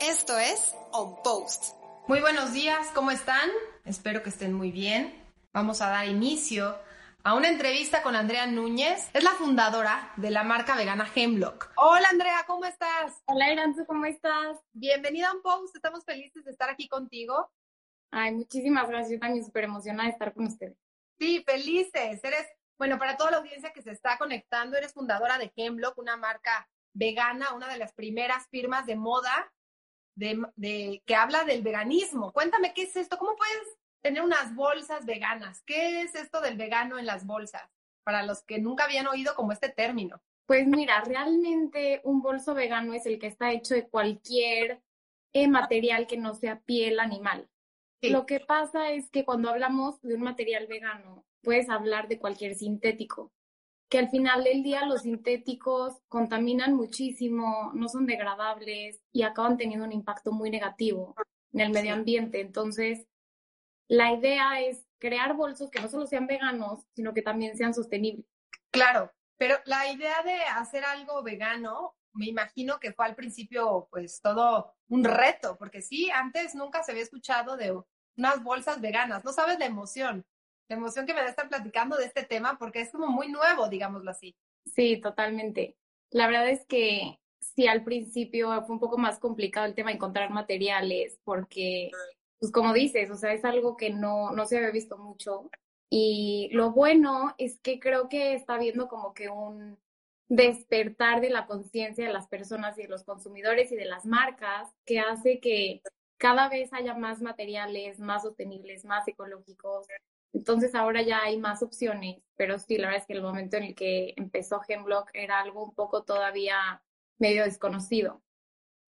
Esto es On Post. Muy buenos días, ¿cómo están? Espero que estén muy bien. Vamos a dar inicio a una entrevista con Andrea Núñez. Es la fundadora de la marca vegana Hemlock. Hola Andrea, ¿cómo estás? Hola Iranzu, ¿cómo estás? Bienvenida a On Post, estamos felices de estar aquí contigo. Ay, muchísimas gracias, yo también súper emocionada de estar con ustedes. Sí, felices. Eres, bueno, para toda la audiencia que se está conectando, eres fundadora de Hemlock, una marca vegana, una de las primeras firmas de moda de, que habla del veganismo. Cuéntame qué es esto, cómo puedes tener unas bolsas veganas. ¿Qué es esto del vegano en las bolsas? Para los que nunca habían oído como este término. Pues mira, realmente un bolso vegano es el que está hecho de cualquier eh, material que no sea piel animal. Lo que pasa es que cuando hablamos de un material vegano, puedes hablar de cualquier sintético que al final del día los sintéticos contaminan muchísimo, no son degradables y acaban teniendo un impacto muy negativo en el medio ambiente. Entonces, la idea es crear bolsos que no solo sean veganos, sino que también sean sostenibles. Claro, pero la idea de hacer algo vegano, me imagino que fue al principio pues todo un reto, porque sí, antes nunca se había escuchado de unas bolsas veganas, no sabes la emoción la emoción que me da estar platicando de este tema porque es como muy nuevo, digámoslo así. Sí, totalmente. La verdad es que sí, al principio fue un poco más complicado el tema de encontrar materiales porque, pues como dices, o sea, es algo que no, no se había visto mucho. Y lo bueno es que creo que está viendo como que un despertar de la conciencia de las personas y de los consumidores y de las marcas que hace que cada vez haya más materiales más sostenibles, más ecológicos, entonces ahora ya hay más opciones, pero sí, la verdad es que el momento en el que empezó Hemlock era algo un poco todavía medio desconocido.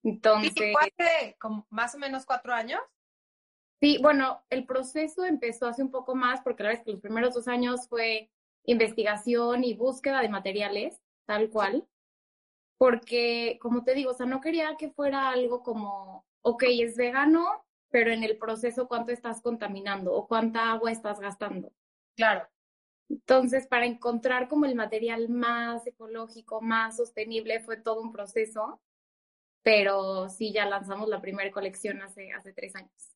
Entonces... ¿Y hace más o menos cuatro años? Sí, bueno, el proceso empezó hace un poco más porque la verdad es que los primeros dos años fue investigación y búsqueda de materiales, tal cual. Porque, como te digo, o sea, no quería que fuera algo como, ok, es vegano, pero en el proceso cuánto estás contaminando o cuánta agua estás gastando. Claro. Entonces, para encontrar como el material más ecológico, más sostenible, fue todo un proceso, pero sí, ya lanzamos la primera colección hace, hace tres años.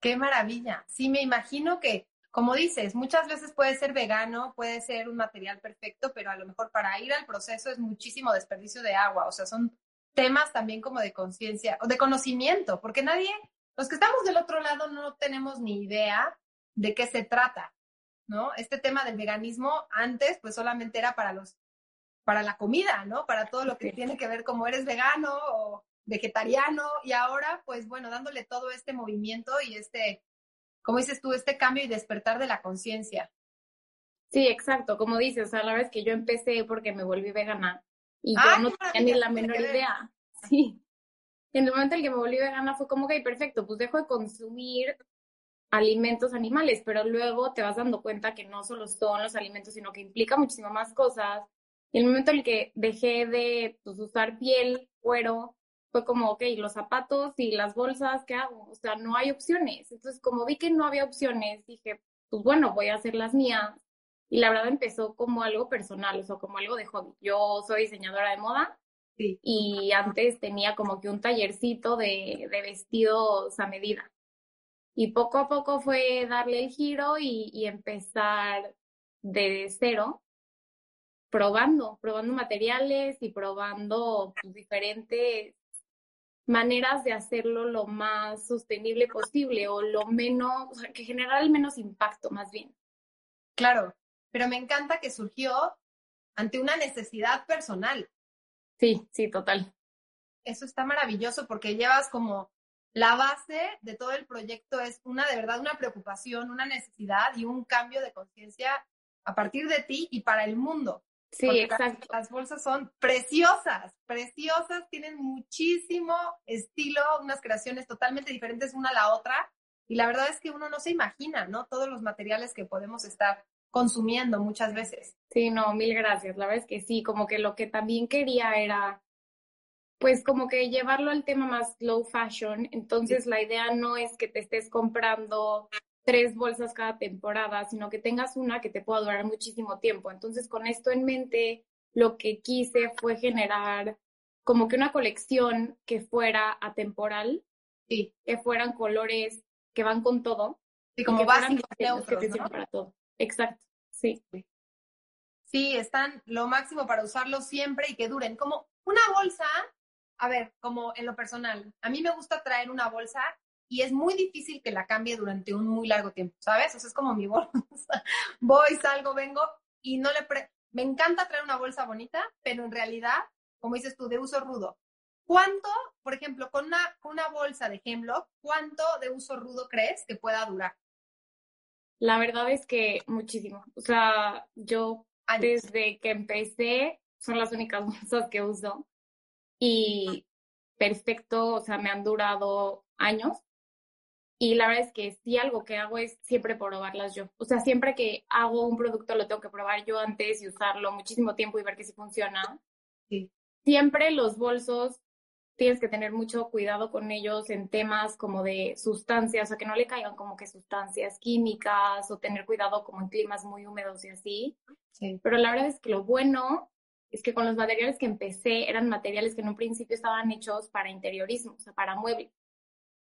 Qué maravilla. Sí, me imagino que, como dices, muchas veces puede ser vegano, puede ser un material perfecto, pero a lo mejor para ir al proceso es muchísimo desperdicio de agua. O sea, son temas también como de conciencia o de conocimiento, porque nadie los que estamos del otro lado no tenemos ni idea de qué se trata, ¿no? Este tema del veganismo antes pues solamente era para los para la comida, ¿no? Para todo lo que tiene que ver como eres vegano o vegetariano y ahora pues bueno, dándole todo este movimiento y este como dices tú, este cambio y despertar de la conciencia. Sí, exacto, como dices, o sea, la verdad es que yo empecé porque me volví vegana y yo no tenía ni la menor idea. Sí en el momento en el que me volví vegana fue como, ok, perfecto, pues dejo de consumir alimentos animales, pero luego te vas dando cuenta que no solo son los alimentos, sino que implica muchísimas más cosas. Y el momento en el que dejé de pues, usar piel, cuero, fue como, ok, los zapatos y las bolsas, ¿qué hago? O sea, no hay opciones. Entonces, como vi que no había opciones, dije, pues bueno, voy a hacer las mías. Y la verdad empezó como algo personal, o sea, como algo de hobby. Yo soy diseñadora de moda y antes tenía como que un tallercito de, de, vestidos a medida. Y poco a poco fue darle el giro y, y empezar de cero, probando, probando materiales y probando pues, diferentes maneras de hacerlo lo más sostenible posible o lo menos, o sea, que generara el menos impacto más bien. Claro, pero me encanta que surgió ante una necesidad personal. Sí, sí, total. Eso está maravilloso porque llevas como la base de todo el proyecto es una de verdad una preocupación, una necesidad y un cambio de conciencia a partir de ti y para el mundo. Sí, exacto. Las, bolsas son preciosas, preciosas, tienen muchísimo estilo, unas creaciones totalmente diferentes una a la otra. Y la verdad es que uno no se imagina, ¿no? Todos los materiales que podemos estar consumiendo muchas veces. Sí, no, mil gracias. La verdad es que sí, como que lo que también quería era, pues como que llevarlo al tema más low fashion. Entonces la idea no es que te estés comprando tres bolsas cada temporada, sino que tengas una que te pueda durar muchísimo tiempo. Entonces, con esto en mente, lo que quise fue generar como que una colección que fuera atemporal, sí. que fueran colores que van con todo. Sí, como básicos, que para todo. Exacto, sí. Sí, están lo máximo para usarlos siempre y que duren. Como una bolsa, a ver, como en lo personal, a mí me gusta traer una bolsa y es muy difícil que la cambie durante un muy largo tiempo, ¿sabes? O sea, es como mi bolsa. Voy, salgo, vengo y no le... Pre me encanta traer una bolsa bonita, pero en realidad, como dices tú, de uso rudo. ¿Cuánto, por ejemplo, con una, una bolsa de Hemlock, cuánto de uso rudo crees que pueda durar? La verdad es que muchísimo. O sea, yo desde que empecé son las únicas bolsas que uso y perfecto, o sea, me han durado años y la verdad es que sí, algo que hago es siempre probarlas yo. O sea, siempre que hago un producto lo tengo que probar yo antes y usarlo muchísimo tiempo y ver que sí funciona. Sí. Siempre los bolsos tienes que tener mucho cuidado con ellos en temas como de sustancias, o sea, que no le caigan como que sustancias químicas o tener cuidado como en climas muy húmedos y así. Sí. Pero la verdad es que lo bueno es que con los materiales que empecé eran materiales que en un principio estaban hechos para interiorismo, o sea, para muebles.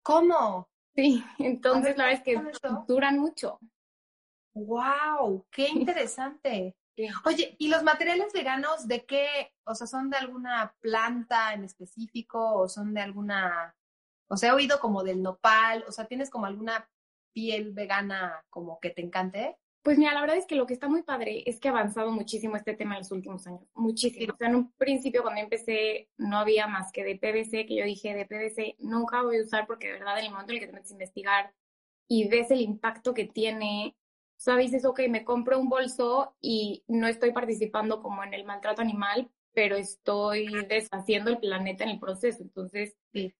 ¿Cómo? Sí, entonces la verdad es que duran mucho. ¡Wow! ¡Qué interesante! Oye, ¿y los materiales veganos de qué? O sea, ¿son de alguna planta en específico o son de alguna... O sea, he oído como del nopal, o sea, ¿tienes como alguna piel vegana como que te encante? Pues mira, la verdad es que lo que está muy padre es que ha avanzado muchísimo este tema en los últimos años, muchísimo. O sea, en un principio cuando empecé no había más que de PVC, que yo dije de PVC nunca voy a usar porque de verdad en el momento en el que te metes a investigar y ves el impacto que tiene, o sea, dices, ok, me compro un bolso y no estoy participando como en el maltrato animal, pero estoy deshaciendo el planeta en el proceso. Entonces,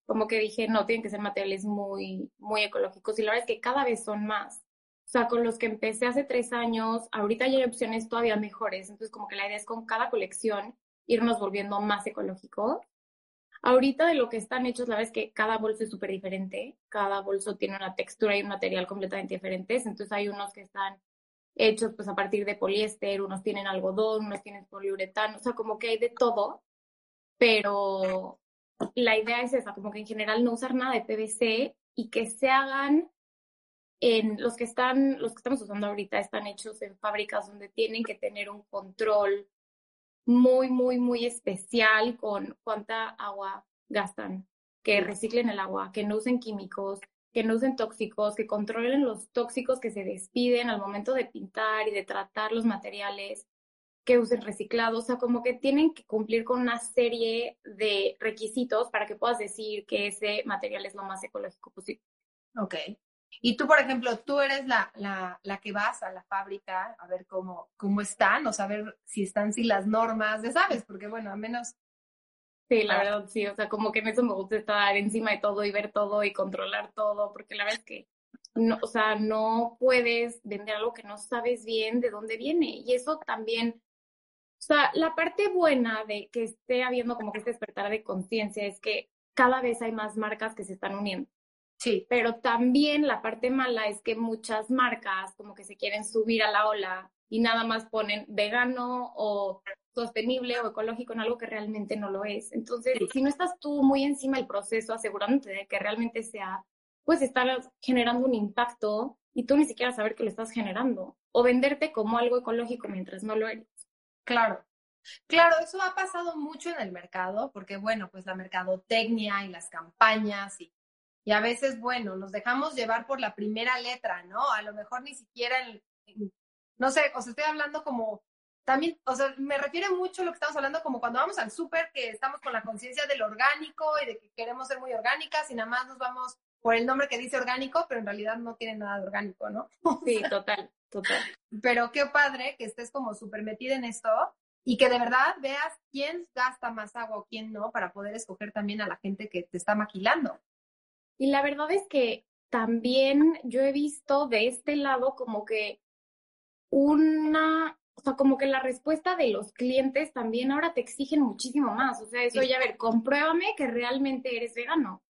como que dije, no, tienen que ser materiales muy, muy ecológicos y la verdad es que cada vez son más. O sea, con los que empecé hace tres años, ahorita ya hay opciones todavía mejores. Entonces, como que la idea es con cada colección irnos volviendo más ecológicos. Ahorita de lo que están hechos, la verdad es que cada bolso es súper diferente. Cada bolso tiene una textura y un material completamente diferentes. Entonces, hay unos que están hechos pues a partir de poliéster, unos tienen algodón, unos tienen poliuretano. O sea, como que hay de todo. Pero la idea es esa, como que en general no usar nada de PVC y que se hagan en los que están, los que estamos usando ahorita están hechos en fábricas donde tienen que tener un control muy, muy, muy especial con cuánta agua gastan, que reciclen el agua, que no usen químicos, que no usen tóxicos, que controlen los tóxicos que se despiden al momento de pintar y de tratar los materiales, que usen reciclados, o sea, como que tienen que cumplir con una serie de requisitos para que puedas decir que ese material es lo más ecológico posible. Ok. Y tú, por ejemplo, tú eres la, la, la, que vas a la fábrica a ver cómo, cómo están o saber si están, si las normas, ya sabes, porque bueno, a menos... Sí, la verdad, sí, o sea, como que en eso me gusta estar encima de todo y ver todo y controlar todo, porque la verdad es que, no, o sea, no puedes vender algo que no sabes bien de dónde viene. Y eso también, o sea, la parte buena de que esté habiendo como que este despertar de conciencia es que cada vez hay más marcas que se están uniendo. Sí. Pero también la parte mala es que muchas marcas como que se quieren subir a la ola y nada más ponen vegano o sostenible o ecológico en algo que realmente no lo es. Entonces, si no estás tú muy encima del proceso asegurándote de que realmente sea, pues estar generando un impacto y tú ni siquiera saber que lo estás generando o venderte como algo ecológico mientras no lo eres. Claro. Claro, eso ha pasado mucho en el mercado, porque bueno, pues la mercadotecnia y las campañas y y a veces, bueno, nos dejamos llevar por la primera letra, ¿no? A lo mejor ni siquiera, no sé, o sea, estoy hablando como, también, o sea, me refiere mucho a lo que estamos hablando como cuando vamos al súper, que estamos con la conciencia del orgánico y de que queremos ser muy orgánicas y nada más nos vamos por el nombre que dice orgánico, pero en realidad no tiene nada de orgánico, ¿no? Sí, total, total. Pero qué padre que estés como súper metida en esto y que de verdad veas quién gasta más agua o quién no para poder escoger también a la gente que te está maquilando. Y la verdad es que también yo he visto de este lado como que una, o sea, como que la respuesta de los clientes también ahora te exigen muchísimo más. O sea, eso ya, a ver, compruébame que realmente eres vegano.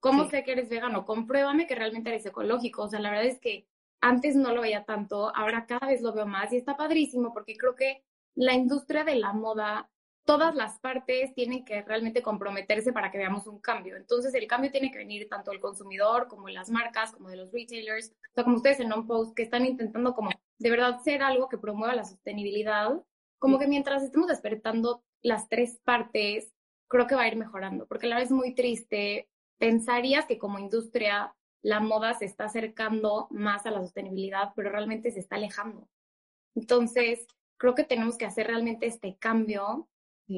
¿Cómo sé que eres vegano? Compruébame que realmente eres ecológico. O sea, la verdad es que antes no lo veía tanto, ahora cada vez lo veo más y está padrísimo porque creo que la industria de la moda, todas las partes tienen que realmente comprometerse para que veamos un cambio. Entonces, el cambio tiene que venir tanto del consumidor como de las marcas, como de los retailers, o sea, como ustedes en On Post, que están intentando como de verdad ser algo que promueva la sostenibilidad, como que mientras estemos despertando las tres partes, creo que va a ir mejorando, porque la verdad es muy triste. Pensarías que como industria la moda se está acercando más a la sostenibilidad, pero realmente se está alejando. Entonces, creo que tenemos que hacer realmente este cambio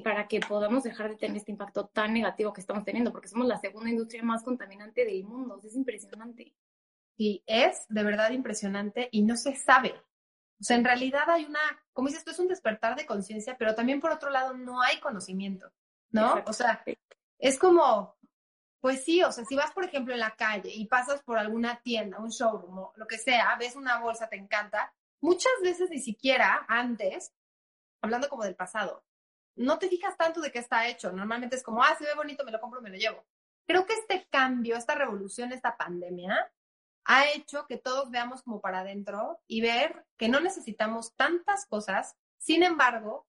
para que podamos dejar de tener este impacto tan negativo que estamos teniendo, porque somos la segunda industria más contaminante del mundo. Es impresionante. Sí, es de verdad impresionante y no se sabe. O sea, en realidad hay una, como dices, esto es un despertar de conciencia, pero también por otro lado no hay conocimiento, ¿no? O sea, es como, pues sí, o sea, si vas, por ejemplo, en la calle y pasas por alguna tienda, un showroom o lo que sea, ves una bolsa, te encanta, muchas veces ni siquiera antes, hablando como del pasado, no te fijas tanto de qué está hecho. Normalmente es como, ah, se ve bonito, me lo compro, me lo llevo. Creo que este cambio, esta revolución, esta pandemia, ha hecho que todos veamos como para adentro y ver que no necesitamos tantas cosas. Sin embargo,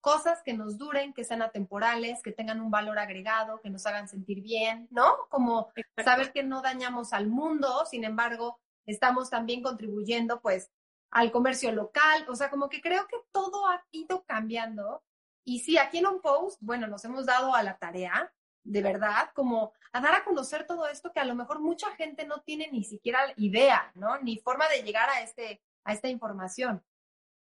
cosas que nos duren, que sean atemporales, que tengan un valor agregado, que nos hagan sentir bien, ¿no? Como saber que no dañamos al mundo, sin embargo, estamos también contribuyendo pues al comercio local, o sea, como que creo que todo ha ido cambiando. Y sí, aquí en un post, bueno, nos hemos dado a la tarea, de verdad, como a dar a conocer todo esto que a lo mejor mucha gente no tiene ni siquiera idea, ¿no? Ni forma de llegar a, este, a esta información.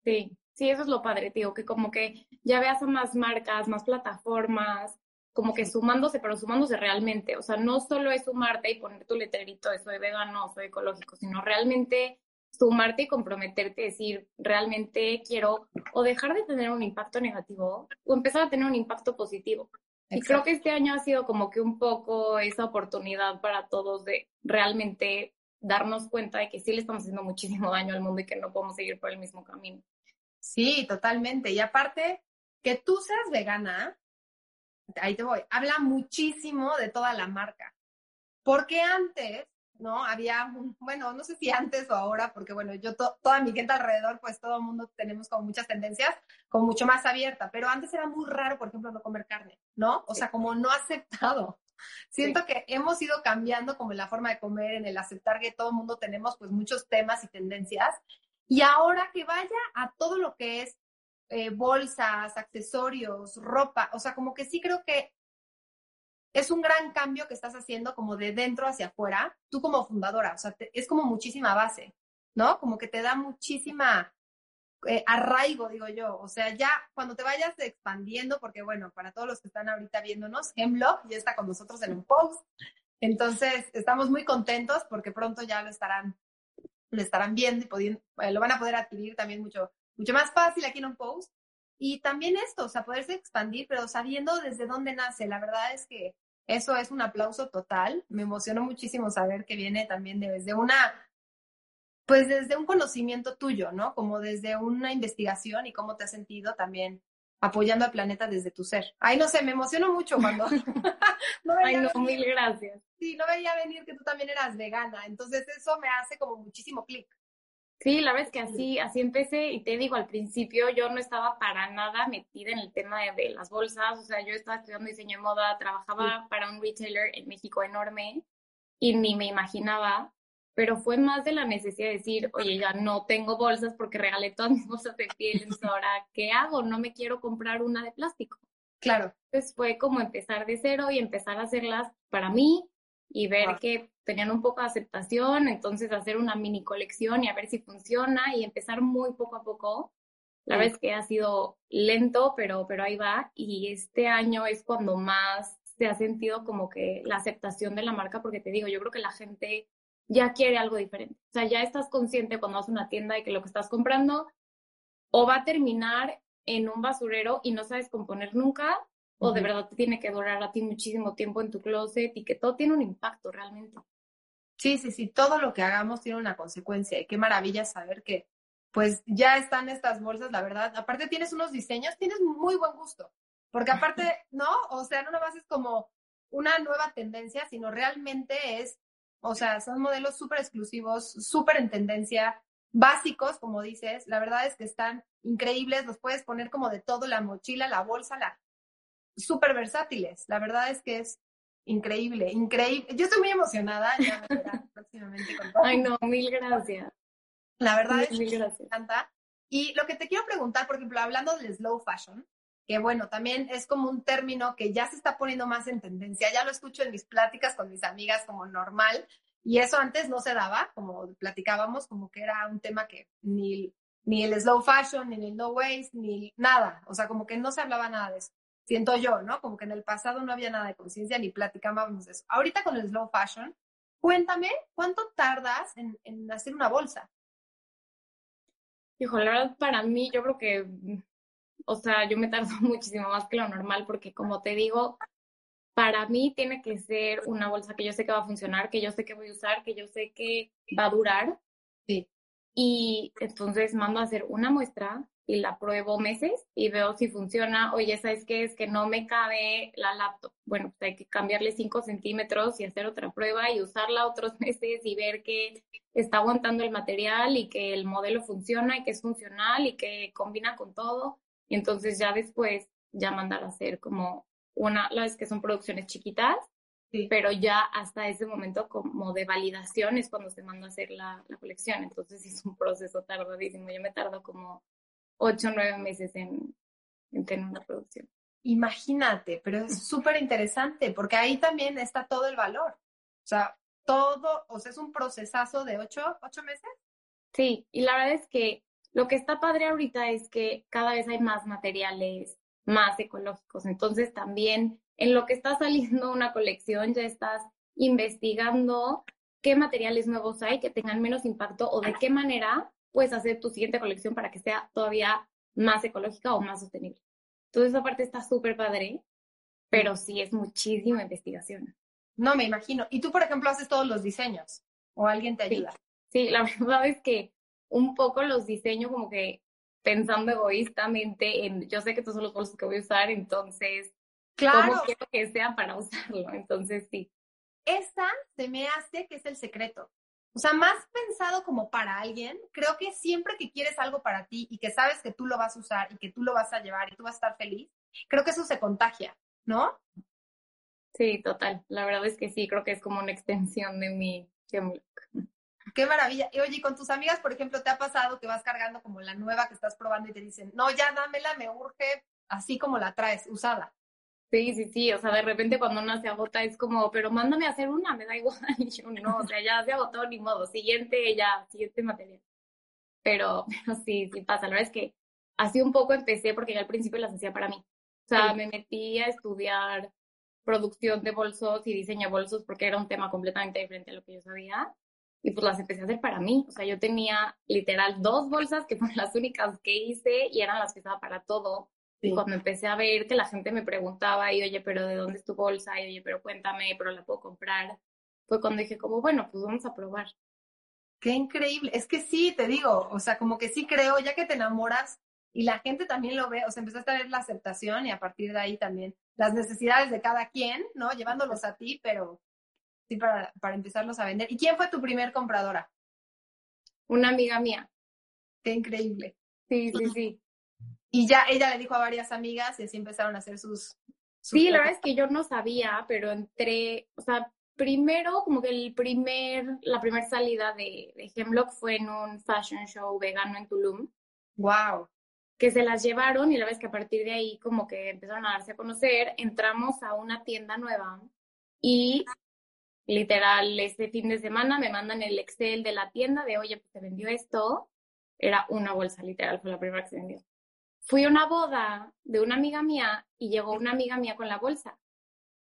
Sí, Sí, eso es lo padre, tío, que como que ya veas a más marcas, más plataformas, como que sumándose, pero sumándose realmente. O sea, no solo es sumarte y poner tu letrerito de soy vegano, soy ecológico, sino realmente sumarte y comprometerte, decir, realmente quiero o dejar de tener un impacto negativo o empezar a tener un impacto positivo. Y creo que este año ha sido como que un poco esa oportunidad para todos de realmente darnos cuenta de que sí le estamos haciendo muchísimo daño al mundo y que no podemos seguir por el mismo camino. Sí, totalmente. Y aparte, que tú seas vegana, ahí te voy, habla muchísimo de toda la marca. Porque antes, ¿no? Había, bueno, no sé si antes o ahora, porque bueno, yo toda mi gente alrededor, pues todo el mundo tenemos como muchas tendencias, como mucho más abierta, pero antes era muy raro, por ejemplo, no comer carne, ¿no? O sea, como no aceptado. Siento que hemos ido cambiando como la forma de comer, en el aceptar que todo el mundo tenemos pues muchos temas y tendencias y ahora que vaya a todo lo que es eh, bolsas, accesorios, ropa, o sea, como que sí creo que es un gran cambio que estás haciendo como de dentro hacia afuera, tú como fundadora, o sea, es como muchísima base, ¿no? Como que te da muchísima eh, arraigo, digo yo, o sea, ya cuando te vayas expandiendo, porque bueno, para todos los que están ahorita viéndonos, Hemlock ya está con nosotros en un post, entonces estamos muy contentos porque pronto ya lo estarán lo estarán viendo y eh, lo van a poder adquirir también mucho, mucho más fácil aquí en un post. Y también esto, o sea, poderse expandir, pero sabiendo desde dónde nace. La verdad es que eso es un aplauso total. Me emocionó muchísimo saber que viene también desde una, pues desde un conocimiento tuyo, ¿no? Como desde una investigación y cómo te has sentido también apoyando al planeta desde tu ser. Ay, no sé, me emociono mucho cuando... no Ay, no, mil gracias. Sí, no veía venir que tú también eras vegana, entonces eso me hace como muchísimo clic. Sí, la verdad es que así, así empecé y te digo, al principio yo no estaba para nada metida en el tema de, las bolsas, o sea, yo estaba estudiando diseño de moda, trabajaba para un retailer en México enorme y ni me imaginaba pero fue más de la necesidad de decir, oye, ya no tengo bolsas porque regalé todas mis bolsas de piel, entonces ahora, ¿qué hago? No me quiero comprar una de plástico. Claro. Entonces fue como empezar de cero y empezar a hacerlas para mí y ver que tenían un poco de aceptación, entonces hacer una mini colección y a ver si funciona y empezar muy poco a poco. La verdad es que ha sido lento, pero, pero ahí va. Y este año es cuando más se ha sentido como que la aceptación de la marca, porque te digo, yo creo que la gente ya quiere algo diferente. O sea, ya estás consciente cuando vas a una tienda de que lo que estás comprando o va a terminar en un basurero y no sabes componer nunca, o de verdad te tiene que durar a ti muchísimo tiempo en tu closet y que todo tiene un impacto realmente. Sí, sí, sí, todo lo que hagamos tiene una consecuencia y qué maravilla saber que pues ya están estas bolsas, la verdad. Aparte tienes unos diseños, tienes muy buen gusto, porque aparte, ¿no? O sea, no nomás es como una nueva tendencia, sino realmente es, o sea, son modelos súper exclusivos, súper en tendencia, básicos, como dices. La verdad es que están increíbles, los puedes poner como de todo, la mochila, la bolsa, la súper versátiles. La verdad es que es increíble, increíble. Yo estoy muy emocionada, ya me próximamente con todo. Ay, no, mil gracias. La verdad es que me encanta. Y lo que te quiero preguntar, por ejemplo, hablando del slow fashion, que bueno, también es como un término que ya se está poniendo más en tendencia, ya lo escucho en mis pláticas con mis amigas como normal, y eso antes no se daba, como platicábamos, como que era un tema que ni, ni el slow fashion, ni el no waste, ni nada, o sea, como que no se hablaba nada de eso. Siento yo, ¿no? Como que en el pasado no había nada de conciencia ni platicábamos de eso. Ahorita con el slow fashion, cuéntame, ¿cuánto tardas en, en hacer una bolsa? Hijo, la verdad, para mí, yo creo que, o sea, yo me tardo muchísimo más que lo normal, porque como te digo, para mí tiene que ser una bolsa que yo sé que va a funcionar, que yo sé que voy a usar, que yo sé que va a durar. Sí. Y entonces mando a hacer una muestra y la pruebo meses y veo si funciona. Oye, ¿sabes qué? Es que no me cabe la laptop. Bueno, pues hay que cambiarle 5 centímetros y hacer otra prueba y usarla otros meses y ver que está aguantando el material y que el modelo funciona y que es funcional y que combina con todo. Y entonces ya después ya mandar a hacer como una, la vez que son producciones chiquitas, pero ya hasta ese momento como de validación es cuando se manda a hacer la, la colección. Entonces es un proceso tardadísimo. Yo me tardo como ocho o nueve meses en, en tener una producción. Imagínate, pero es súper interesante porque ahí también está todo el valor. O sea, todo, o sea, es un procesazo de ocho, ocho meses. Sí, y la verdad es que lo que está padre ahorita es que cada vez hay más materiales más ecológicos. Entonces también en lo que está saliendo una colección ya estás investigando qué materiales nuevos hay que tengan menos impacto o de qué manera puedes hacer tu siguiente colección para que sea todavía más ecológica o más sostenible. Entonces, esa parte está súper padre, pero sí es muchísima investigación. No, me imagino. ¿Y tú, por ejemplo, haces todos los diseños? ¿O alguien te ayuda? Sí, la verdad es que un poco los diseño como que pensando egoístamente en, yo sé que estos son los bolsos que voy a usar, entonces, claro. ¿cómo quiero que sea para usarlo? Entonces, sí. Esa se me hace que es el secreto. O sea, más pensado como para alguien, creo que siempre que quieres algo para ti y que sabes que tú lo vas a usar y que tú lo vas a llevar y tú vas a estar feliz, creo que eso se contagia, ¿no? Sí, total. La verdad es que sí, creo que es como una extensión de mi Qué maravilla. Y oye, con tus amigas, por ejemplo, ¿te ha pasado que vas cargando como la nueva que estás probando y te dicen, no, ya dámela, me urge así como la traes, usada? Sí, sí, sí, o sea, de repente cuando una se agota es como, pero mándame a hacer una, me da igual. Y yo no, o sea, ya se agotó, ni modo, siguiente, ya, siguiente material. Pero, pero sí, sí pasa. La verdad es que así un poco empecé porque ya al principio las hacía para mí. O sea, me metí a estudiar producción de bolsos y diseño de bolsos porque era un tema completamente diferente a lo que yo sabía. Y pues las empecé a hacer para mí. O sea, yo tenía literal dos bolsas que fueron las únicas que hice y eran las que usaba para todo. Y cuando empecé a ver que la gente me preguntaba, y oye, pero ¿de dónde es tu bolsa? Y oye, pero cuéntame, pero la puedo comprar. Fue cuando dije, como, bueno, pues vamos a probar. Qué increíble. Es que sí, te digo, o sea, como que sí creo, ya que te enamoras y la gente también lo ve, o sea, empezaste a ver la aceptación y a partir de ahí también las necesidades de cada quien, ¿no? Llevándolos a ti, pero sí para, para empezarlos a vender. ¿Y quién fue tu primer compradora? Una amiga mía. Qué increíble. Sí, sí, sí. Y ya ella le dijo a varias amigas y así empezaron a hacer sus... sí, la verdad es que yo no sabía, pero entré, o sea, primero, como que el primer, la primera salida de, de Hemlock fue en un fashion show vegano en Tulum. Wow. Que se las llevaron y la verdad es que a partir de ahí como que empezaron a darse a conocer, entramos a una tienda nueva y literal ese fin de semana me mandan el Excel de la tienda de, oye, pues se vendió esto. Era una bolsa, literal, fue la primera que se vendió fui a una boda de una amiga mía y llegó una amiga mía con la bolsa.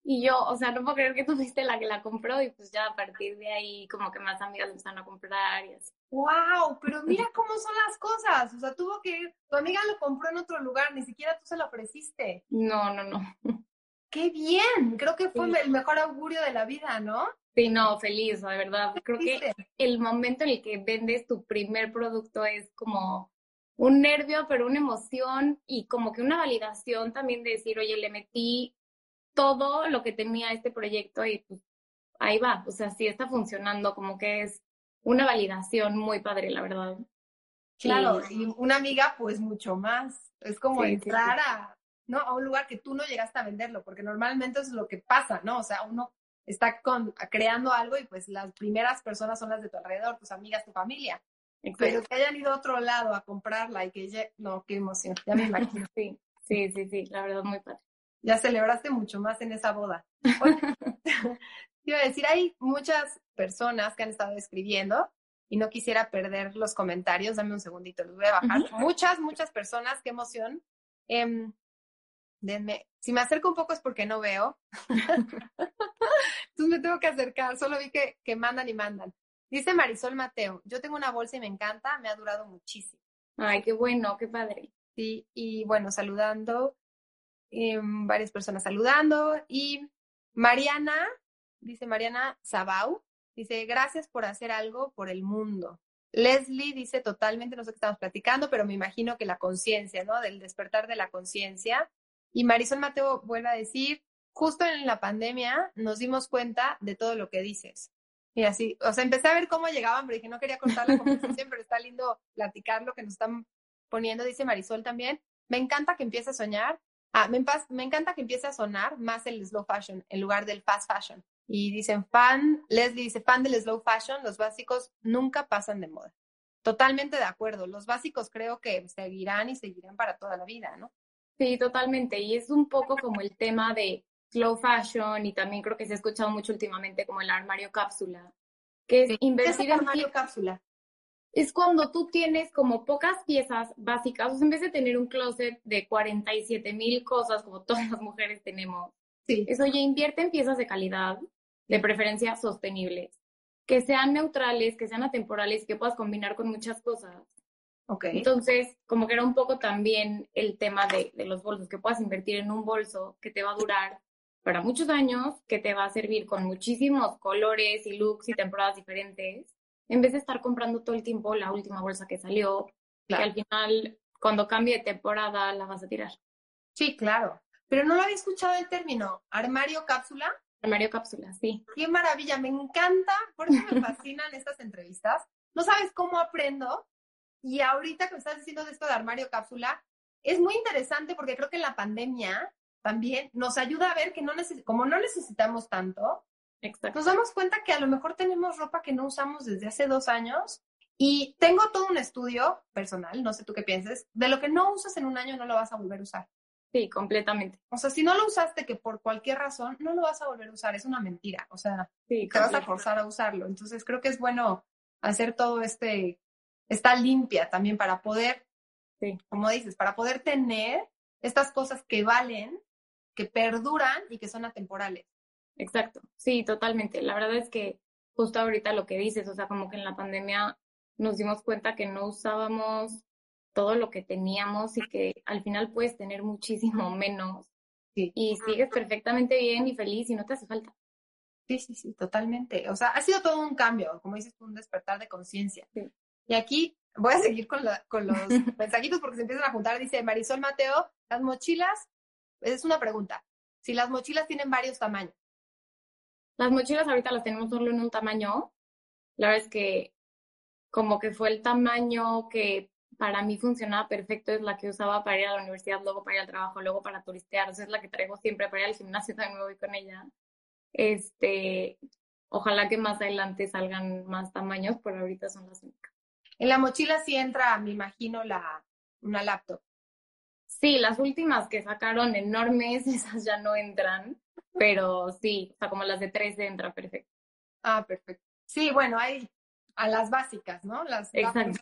Y yo, o sea, no puedo creer que tú fuiste la que la compró y pues ya a partir de ahí como que más amigas empezaron a comprar y así. ¡Wow! Pero mira cómo son las cosas. O sea, tuvo que ir, tu amiga lo compró en otro lugar, ni siquiera tú se lo ofreciste. No, no, no. ¡Qué bien! Creo que fue el mejor augurio de la vida, ¿no? Sí, no, feliz, de verdad. Creo que el momento en el que vendes tu primer producto es como un nervio, pero una emoción y como que una validación también de decir, oye, le metí todo lo que tenía este proyecto y pues ahí va, o sea, sí está funcionando, como que es una validación muy padre, la verdad. Claro, y, una amiga pues mucho más, es como entrar A, ¿no? a un lugar que tú no llegaste a venderlo, porque normalmente eso es lo que pasa, ¿no? O sea, uno está con, creando algo y pues las primeras personas son las de tu alrededor, tus amigas, tu familia. Pero que hayan ido a otro lado a comprarla y que ya, no, qué emoción, ya me imagino. Sí, sí, sí, sí, la verdad muy padre ya celebraste mucho más en esa boda. iba a decir, hay muchas personas que han estado escribiendo y no quisiera perder los comentarios. Dame un segundito, los voy a bajar. Muchas, muchas personas, qué emoción. Eh, denme, si me acerco un poco es porque no veo. Entonces me tengo que acercar, solo vi que, que mandan y mandan. Dice Marisol Mateo, yo tengo una bolsa y me encanta, me ha durado muchísimo. Ay, qué bueno, qué padre. Sí, y bueno, saludando Em, varias personas saludando. Y Mariana, dice Mariana Sabau, dice, gracias por hacer algo por el mundo. Leslie dice totalmente, no sé qué estamos platicando, pero me imagino que la conciencia, ¿no? Del despertar de la conciencia. Y Marisol Mateo vuelve a decir, justo en la pandemia nos dimos cuenta de todo lo que dices. Y así, o sea, empecé a ver cómo llegaban, pero dije, no quería cortar la conversación, pero está lindo platicar lo que nos están poniendo, dice Marisol también. Me encanta que empiece a soñar Ah, me, me, encanta que empiece a sonar más el slow fashion en lugar del fast fashion. Y dicen fan, Leslie dice fan del slow fashion, los básicos nunca pasan de moda. Totalmente de acuerdo, los básicos creo que seguirán y seguirán para toda la vida, ¿no? Sí, totalmente. Y es un poco como el tema de slow fashion y también creo que se ha escuchado mucho últimamente como el armario cápsula, que es invertir en armario cápsula es cuando tú tienes como pocas piezas básicas, o sea, en vez de tener un closet de 47 mil cosas como todas las mujeres tenemos, sí. es oye, invierte en piezas de calidad, de preferencia sostenibles, que sean neutrales, que sean atemporales que puedas combinar con muchas cosas. Okay. Entonces, como que era un poco también el tema de, de los bolsos, que puedas invertir en un bolso que te va a durar para muchos años, que te va a servir con muchísimos colores y looks y temporadas diferentes en vez de estar comprando todo el tiempo la última bolsa que salió, que al final, cuando cambie de temporada, la vas a tirar. Sí, claro. Pero no lo había escuchado el término, armario cápsula. Armario cápsula, sí. Qué maravilla, me encanta, por eso me fascinan estas entrevistas. No sabes cómo aprendo. Y ahorita que me estás diciendo de esto de armario cápsula, es muy interesante porque creo que en la pandemia también nos ayuda a ver que no como no necesitamos tanto, Exacto. Nos damos cuenta que a lo mejor tenemos ropa que no usamos desde hace dos años y tengo todo un estudio personal, no sé tú qué pienses, de lo que no usas en un año no lo vas a volver a usar. Sí, completamente. O sea, si no lo usaste que por cualquier razón, no lo vas a volver a usar, es una mentira. O sea, sí, te vas a forzar a usarlo. Entonces creo que es bueno hacer todo este, esta limpia también para poder, sí. como dices, para poder tener estas cosas que valen, que perduran y que son atemporales. Exacto, sí, totalmente. La verdad es que justo ahorita lo que dices, o sea, como que en la pandemia nos dimos cuenta que no usábamos todo lo que teníamos y que al final puedes tener muchísimo menos y sigues perfectamente bien y feliz y no te hace falta. Sí, sí, sí, totalmente. O sea, ha sido todo un cambio, como dices, un despertar de conciencia. Y aquí voy a seguir con, con los mensajitos porque se empiezan a juntar. Dice Marisol Mateo, las mochilas, es una pregunta. Si las mochilas tienen varios tamaños, las mochilas ahorita las tenemos solo en un tamaño. La verdad es que como que fue el tamaño que para mí funcionaba perfecto, es la que usaba para ir a la universidad, luego para ir al trabajo, luego para turistear, o sea, es la que traigo siempre para ir al gimnasio, también me voy con ella. Este, ojalá que más adelante salgan más tamaños, pero ahorita son las únicas. En la mochila sí entra, me imagino, la, una laptop. Sí, las últimas que sacaron enormes, esas ya no entran. Pero sí, o sea, como las de tres entra perfecto. Ah, perfecto. Sí, bueno, hay a las básicas, ¿no? Las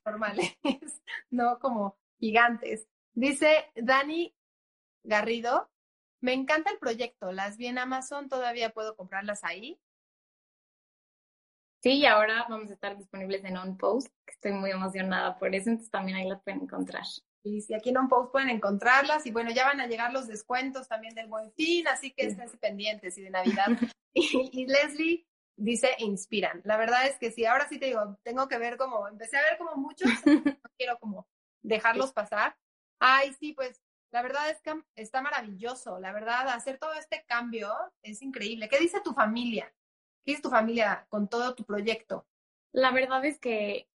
normales, no como gigantes. Dice Dani Garrido, Me encanta el proyecto. Las vi en Amazon, todavía puedo comprarlas ahí. Sí, y ahora vamos a estar disponibles en On Post. Estoy muy emocionada por eso, entonces también ahí las pueden encontrar. Y si aquí en On Post pueden encontrarlas. Y bueno, ya van a llegar los descuentos también del Buen Fin, así que estén pendientes y de Navidad. y, Leslie dice inspiran. La verdad es que sí, ahora sí te digo, tengo que ver como, empecé a ver como muchos, no quiero como dejarlos pasar. Ay, sí, pues la verdad es que está maravilloso. La verdad, hacer todo este cambio es increíble. ¿Qué dice tu familia? ¿Qué dice tu familia con todo tu proyecto? La verdad es que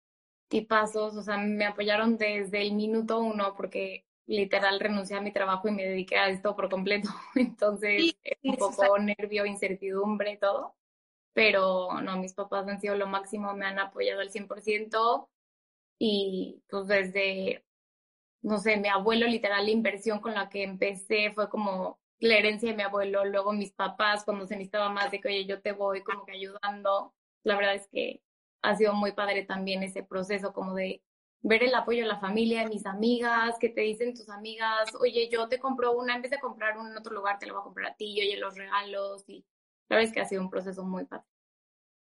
tipazos, o sea, me apoyaron desde el minuto uno porque literal renuncié a mi trabajo y me dediqué a esto por completo. Entonces, un poco nervio, incertidumbre, todo. Pero no, mis papás han sido lo máximo, me han apoyado al 100% y pues desde, no sé, mi abuelo, literal, la inversión con la que empecé fue como la herencia de mi abuelo, luego mis papás cuando se necesitaba más de que, oye, yo te voy como que ayudando. La verdad es que ha sido muy padre también ese proceso como de ver el apoyo de la familia, de mis amigas, que te dicen tus amigas, oye, yo te compro una, en vez de comprar una en otro lugar, te la voy a comprar a ti, oye, los regalos, y la verdad es que ha sido un proceso muy padre.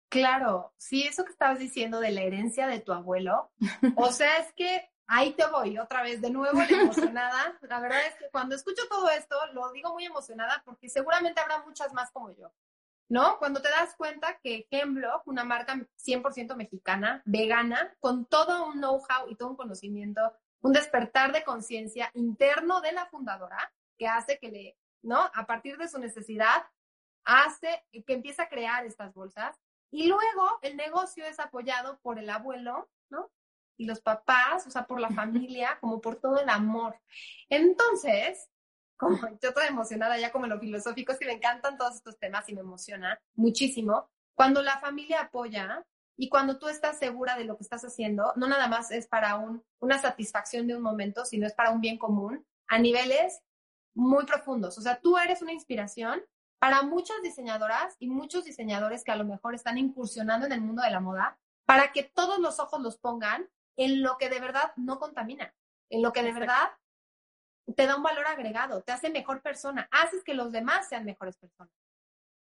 Claro, sí, eso que estabas diciendo de la herencia de tu abuelo, o sea, es que ahí te voy otra vez, de nuevo emocionada. La verdad es que cuando escucho todo esto, lo digo muy emocionada porque seguramente habrá muchas más como yo. ¿No? Cuando te das cuenta que Hemlock, una marca 100% mexicana, vegana, con todo un know-how y todo un conocimiento, un despertar de conciencia interno de la fundadora, que hace que le, ¿no? A partir de su necesidad, hace que empiece a crear estas bolsas. Y luego el negocio es apoyado por el abuelo, ¿no? Y los papás, o sea, por la familia, como por todo el amor. Entonces, como yo estoy emocionada ya como lo filosófico, es que me encantan todos estos temas y me emociona muchísimo. Cuando la familia apoya y cuando tú estás segura de lo que estás haciendo, no nada más es para un, una satisfacción de un momento, sino es para un bien común a niveles muy profundos. O sea, tú eres una inspiración para muchas diseñadoras y muchos diseñadores que a lo mejor están incursionando en el mundo de la moda, para que todos los ojos los pongan en lo que de verdad no contamina, en lo que de verdad te da un valor agregado, te hace mejor persona, haces que los demás sean mejores personas.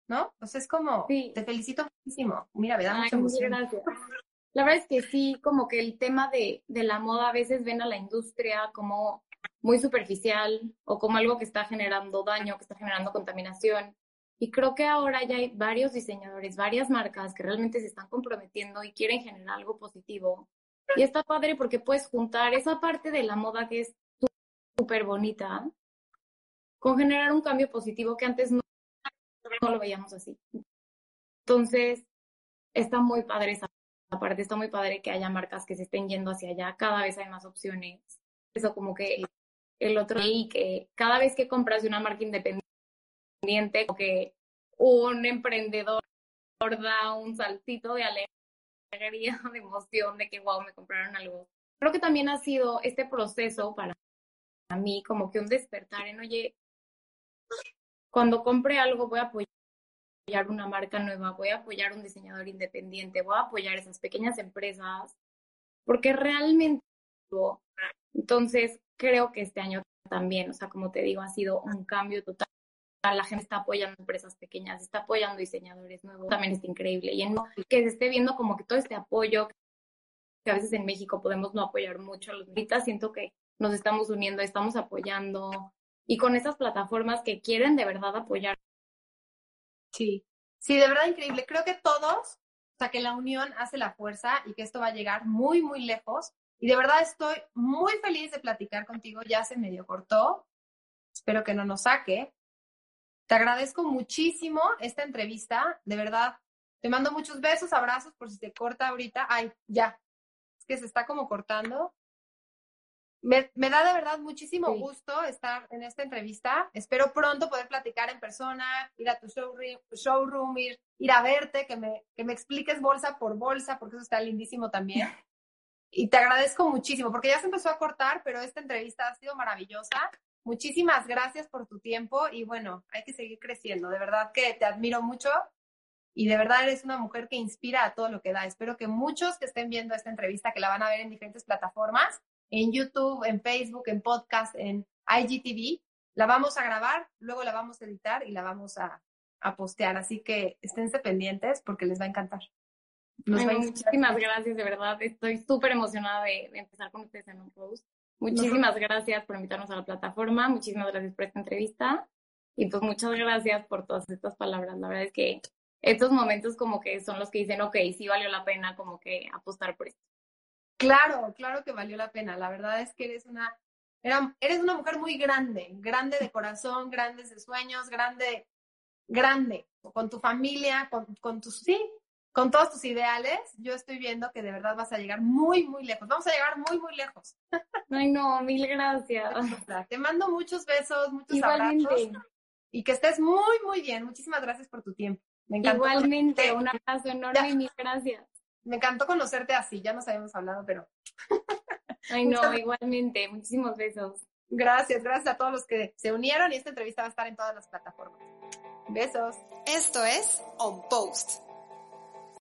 ¿No? Entonces es como, te felicito muchísimo. Mira, me da mucha emoción. Gracias. La verdad es que sí, como que el tema de, de la moda a veces ven a la industria como muy superficial o como algo que está generando daño, que está generando contaminación. Y creo que ahora ya hay varios diseñadores, varias marcas que realmente se están comprometiendo y quieren generar algo positivo. Y está padre porque puedes juntar esa parte de la moda que es súper bonita, con generar un cambio positivo que antes no, no, lo veíamos así. Entonces, está muy padre esa parte, está muy padre que haya marcas que se estén yendo hacia allá, cada vez hay más opciones. Eso como que el otro y que cada vez que compras una marca independiente, como que un emprendedor da un saltito de alegría, de emoción, de que wow, me compraron algo. Creo que también ha sido este proceso para a mí como que un despertar en, oye, cuando compre algo voy a apoyar una marca nueva, voy a apoyar un diseñador independiente, voy a apoyar esas pequeñas empresas, porque realmente, entonces creo que este año también, o sea, como te digo, ha sido un cambio total. La gente está apoyando empresas pequeñas, está apoyando diseñadores nuevos, también está increíble. Y en que se esté viendo como que todo este apoyo, que a veces en México podemos no apoyar mucho a los ahorita siento que nos estamos uniendo, estamos apoyando y con esas plataformas que quieren de verdad apoyar. Sí, sí, de verdad increíble. Creo que todos, o sea, que la unión hace la fuerza y que esto va a llegar muy, muy lejos. Y de verdad estoy muy feliz de platicar contigo. Ya se medio cortó. Espero que no nos saque. Te agradezco muchísimo esta entrevista. De verdad, te mando muchos besos, abrazos por si se corta ahorita. Ay, ya. Es que se está como cortando. Me, da de verdad muchísimo gusto estar en esta entrevista. Espero pronto poder platicar en persona, ir a tu showroom, ir, ir a verte, que me, que me expliques bolsa por bolsa, porque eso está lindísimo también. Y te agradezco muchísimo, porque ya se empezó a cortar, pero esta entrevista ha sido maravillosa. Muchísimas gracias por tu tiempo y bueno, hay que seguir creciendo. De verdad que te admiro mucho y de verdad eres una mujer que inspira a todo lo que da. Espero que muchos que estén viendo esta entrevista, que la van a ver en diferentes plataformas, en YouTube, en Facebook, en podcast, en IGTV, la vamos a grabar, luego la vamos a editar y la vamos a, a postear. Así que esténse pendientes porque les va a encantar. muchísimas gracias, de verdad. Estoy súper emocionada de, empezar con ustedes en un post. Muchísimas gracias por invitarnos a la plataforma. Muchísimas gracias por esta entrevista. Y pues muchas gracias por todas estas palabras. La verdad es que estos momentos como que son los que dicen, ok, sí valió la pena como que apostar por esto. Claro, claro que valió la pena. La verdad es que eres una, eres una mujer muy grande, grande de corazón, grandes de sueños, grande, grande, con tu familia, con, con tus, sí, con todos tus ideales. Yo estoy viendo que de verdad vas a llegar muy, muy lejos. Vamos a llegar muy, muy lejos. Ay, no, mil gracias. Te mando muchos besos, muchos abrazos y que estés muy, muy bien. Muchísimas gracias por tu tiempo. Me encantó. Igualmente, un abrazo enorme y mil gracias. Me encantó conocerte así, ya nos habíamos hablado, pero... Ay, no, igualmente, muchísimos besos. Gracias, gracias a todos los que se unieron y esta entrevista va a estar en todas las plataformas. Besos. Esto es On Post